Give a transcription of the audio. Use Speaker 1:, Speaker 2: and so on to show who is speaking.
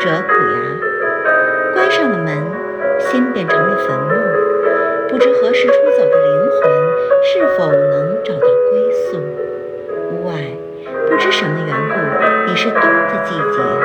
Speaker 1: 者苦牙，关上了门，心变成了坟墓。不知何时出走的灵魂，是否能找到归宿？屋外不知什么缘故，已是冬的季节。